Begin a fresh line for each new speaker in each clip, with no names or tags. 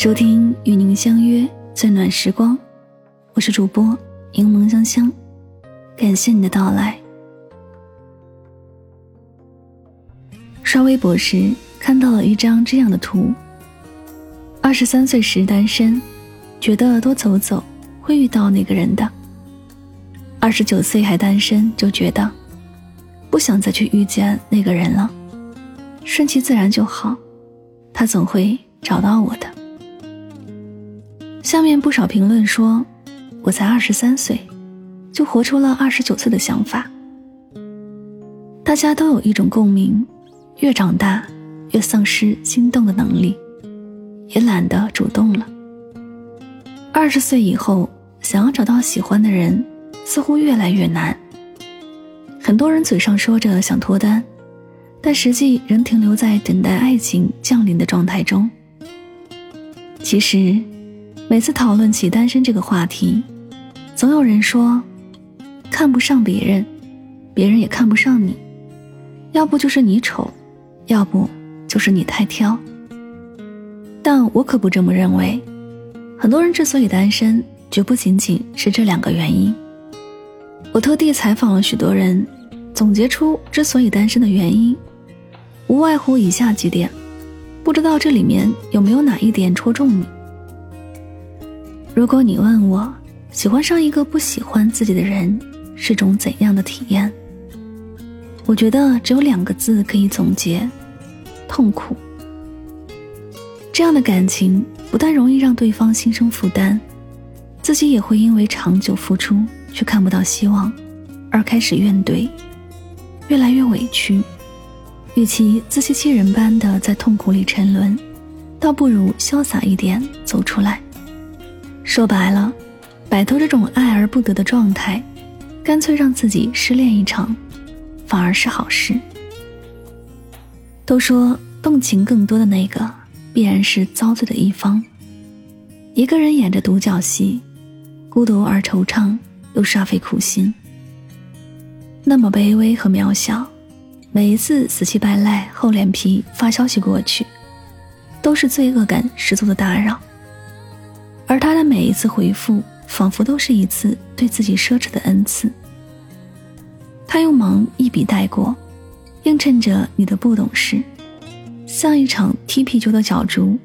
收听与您相约最暖时光，我是主播柠檬香香，感谢你的到来。刷微博时看到了一张这样的图：二十三岁时单身，觉得多走走会遇到那个人的；二十九岁还单身，就觉得不想再去遇见那个人了，顺其自然就好，他总会找到我的。下面不少评论说：“我才二十三岁，就活出了二十九岁的想法。”大家都有一种共鸣：越长大，越丧失心动的能力，也懒得主动了。二十岁以后，想要找到喜欢的人，似乎越来越难。很多人嘴上说着想脱单，但实际仍停留在等待爱情降临的状态中。其实。每次讨论起单身这个话题，总有人说看不上别人，别人也看不上你，要不就是你丑，要不就是你太挑。但我可不这么认为。很多人之所以单身，绝不仅仅是这两个原因。我特地采访了许多人，总结出之所以单身的原因，无外乎以下几点。不知道这里面有没有哪一点戳中你？如果你问我喜欢上一个不喜欢自己的人是种怎样的体验，我觉得只有两个字可以总结：痛苦。这样的感情不但容易让对方心生负担，自己也会因为长久付出却看不到希望，而开始怨怼，越来越委屈。与其自欺欺人般的在痛苦里沉沦，倒不如潇洒一点走出来。说白了，摆脱这种爱而不得的状态，干脆让自己失恋一场，反而是好事。都说动情更多的那个，必然是遭罪的一方。一个人演着独角戏，孤独而惆怅，又煞费苦心，那么卑微和渺小。每一次死乞白赖、厚脸皮发消息过去，都是罪恶感十足的打扰。而他的每一次回复，仿佛都是一次对自己奢侈的恩赐。他用忙一笔带过，映衬着你的不懂事，像一场踢皮球的角逐，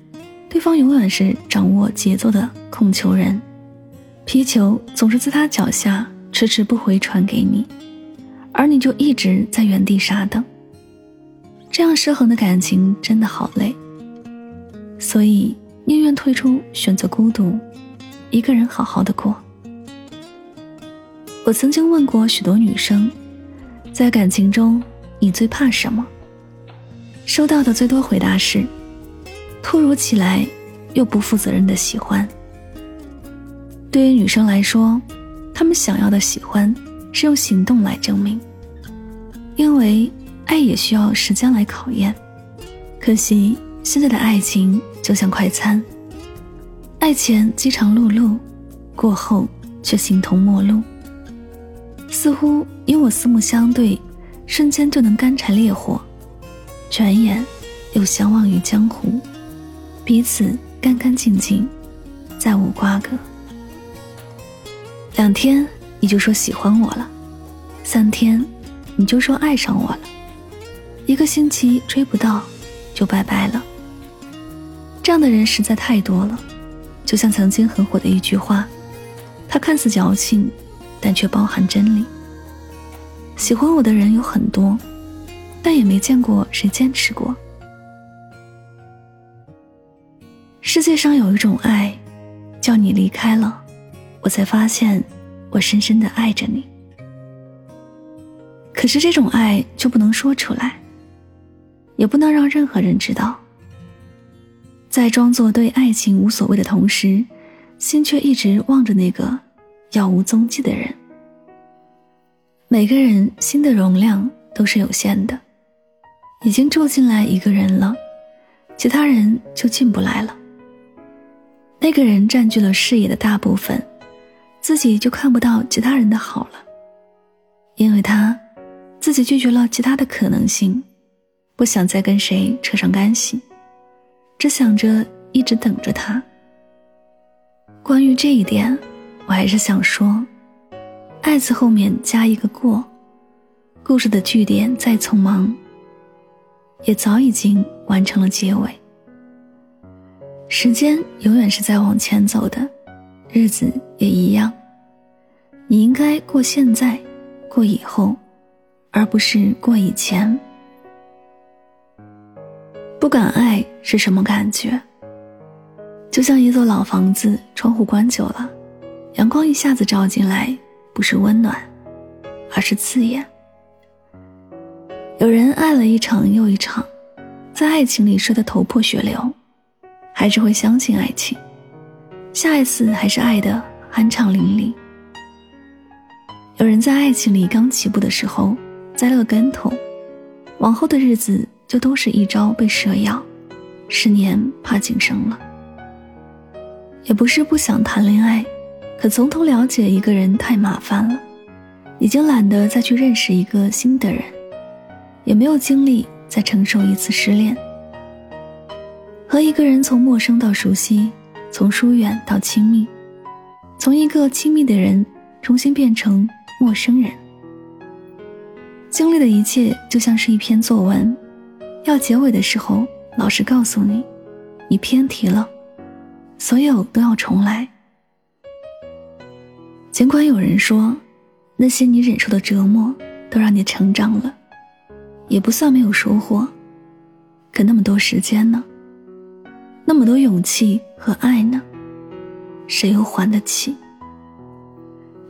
对方永远是掌握节奏的控球人，皮球总是在他脚下迟迟不回传给你，而你就一直在原地傻等。这样失衡的感情真的好累，所以。宁愿退出，选择孤独，一个人好好的过。我曾经问过许多女生，在感情中你最怕什么？收到的最多回答是：突如其来又不负责任的喜欢。对于女生来说，她们想要的喜欢是用行动来证明，因为爱也需要时间来考验。可惜现在的爱情。就像快餐，爱前饥肠辘辘，过后却形同陌路。似乎因我四目相对，瞬间就能干柴烈火，转眼又相忘于江湖，彼此干干净净，再无瓜葛。两天你就说喜欢我了，三天你就说爱上我了，一个星期追不到，就拜拜了。这样的人实在太多了，就像曾经很火的一句话，它看似矫情，但却包含真理。喜欢我的人有很多，但也没见过谁坚持过。世界上有一种爱，叫你离开了，我才发现我深深的爱着你。可是这种爱就不能说出来，也不能让任何人知道。在装作对爱情无所谓的同时，心却一直望着那个杳无踪迹的人。每个人心的容量都是有限的，已经住进来一个人了，其他人就进不来了。那个人占据了视野的大部分，自己就看不到其他人的好了，因为他自己拒绝了其他的可能性，不想再跟谁扯上干系。只想着一直等着他。关于这一点，我还是想说，爱字后面加一个过，故事的句点再匆忙，也早已经完成了结尾。时间永远是在往前走的，日子也一样。你应该过现在，过以后，而不是过以前。不敢爱是什么感觉？就像一座老房子，窗户关久了，阳光一下子照进来，不是温暖，而是刺眼。有人爱了一场又一场，在爱情里摔得头破血流，还是会相信爱情，下一次还是爱的酣畅淋漓。有人在爱情里刚起步的时候栽了个跟头，往后的日子这都是一朝被蛇咬，十年怕井绳了。也不是不想谈恋爱，可从头了解一个人太麻烦了，已经懒得再去认识一个新的人，也没有精力再承受一次失恋。和一个人从陌生到熟悉，从疏远到亲密，从一个亲密的人重新变成陌生人，经历的一切就像是一篇作文，要结尾的时候，老师告诉你，你偏题了。所有都要重来。尽管有人说，那些你忍受的折磨都让你成长了，也不算没有收获。可那么多时间呢？那么多勇气和爱呢？谁又还得起？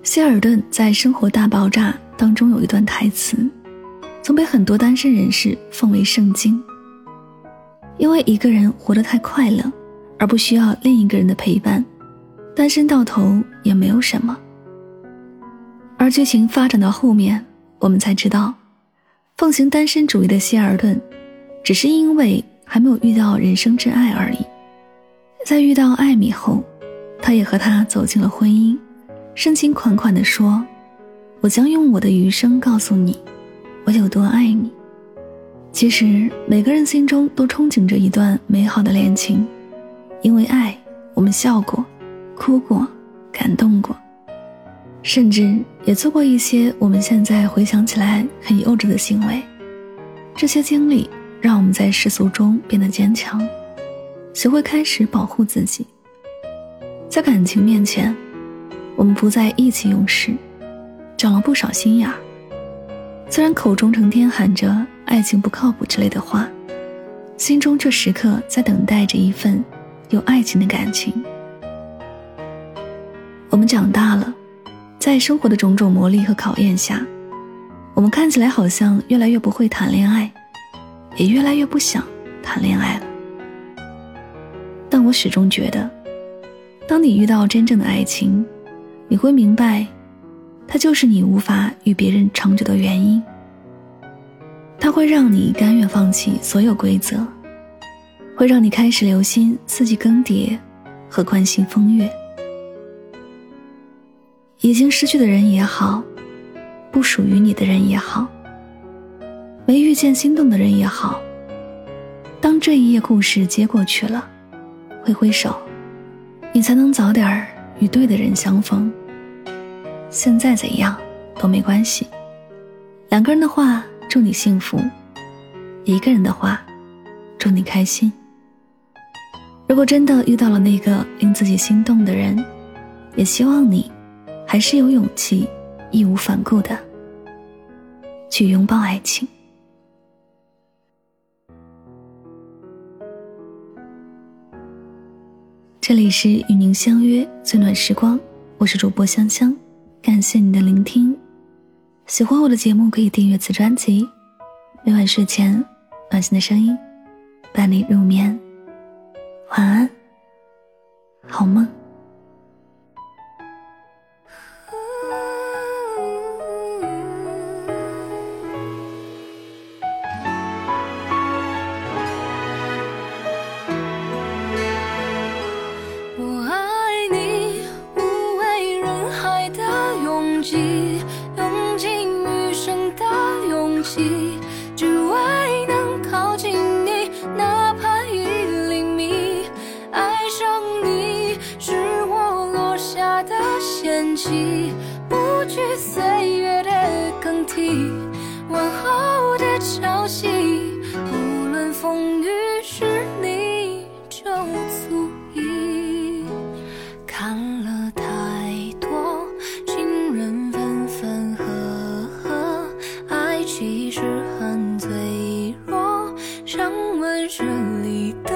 希尔顿在《生活大爆炸》当中有一段台词，曾被很多单身人士奉为圣经。因为一个人活得太快乐。而不需要另一个人的陪伴，单身到头也没有什么。而剧情发展到后面，我们才知道，奉行单身主义的希尔顿，只是因为还没有遇到人生真爱而已。在遇到艾米后，他也和她走进了婚姻，深情款款地说：“我将用我的余生告诉你，我有多爱你。”其实每个人心中都憧憬着一段美好的恋情。因为爱，我们笑过，哭过，感动过，甚至也做过一些我们现在回想起来很幼稚的行为。这些经历让我们在世俗中变得坚强，学会开始保护自己。在感情面前，我们不再意气用事，长了不少心眼儿。虽然口中成天喊着爱情不靠谱之类的话，心中却时刻在等待着一份。有爱情的感情，我们长大了，在生活的种种磨砺和考验下，我们看起来好像越来越不会谈恋爱，也越来越不想谈恋爱了。但我始终觉得，当你遇到真正的爱情，你会明白，它就是你无法与别人长久的原因。它会让你甘愿放弃所有规则。会让你开始留心四季更迭和关心风月。已经失去的人也好，不属于你的人也好，没遇见心动的人也好，当这一页故事接过去了，挥挥手，你才能早点与对的人相逢。现在怎样都没关系。两个人的话，祝你幸福；一个人的话，祝你开心。如果真的遇到了那个令自己心动的人，也希望你还是有勇气，义无反顾的去拥抱爱情。这里是与您相约最暖时光，我是主播香香，感谢你的聆听。喜欢我的节目可以订阅此专辑，每晚睡前暖心的声音伴你入眠。晚安，好梦。
风雨是你就足矣看了太多情人分分合合爱其实很脆弱像温室里的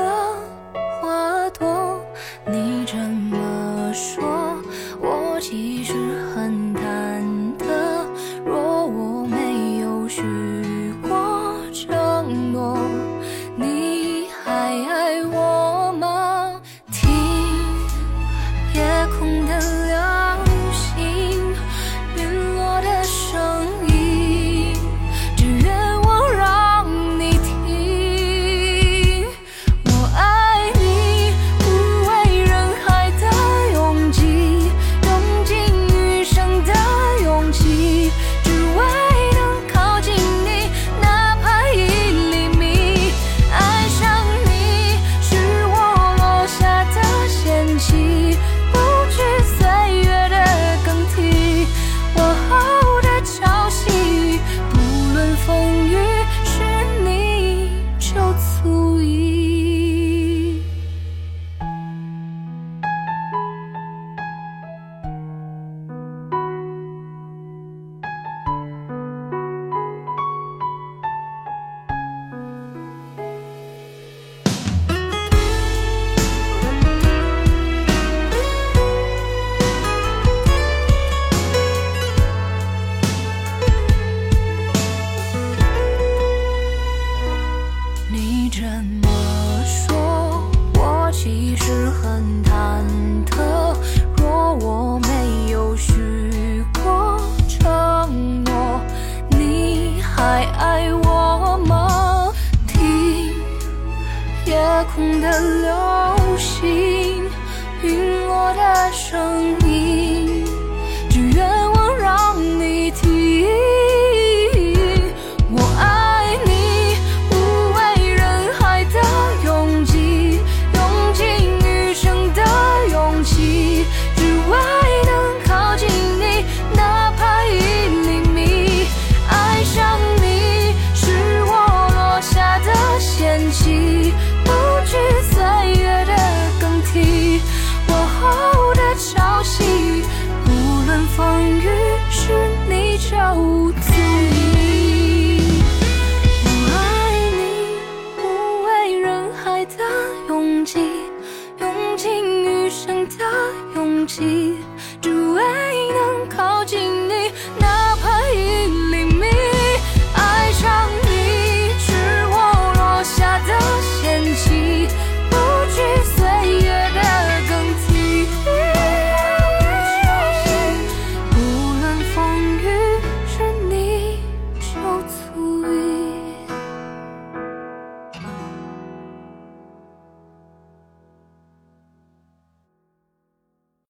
花朵你这么说我其实很的声音。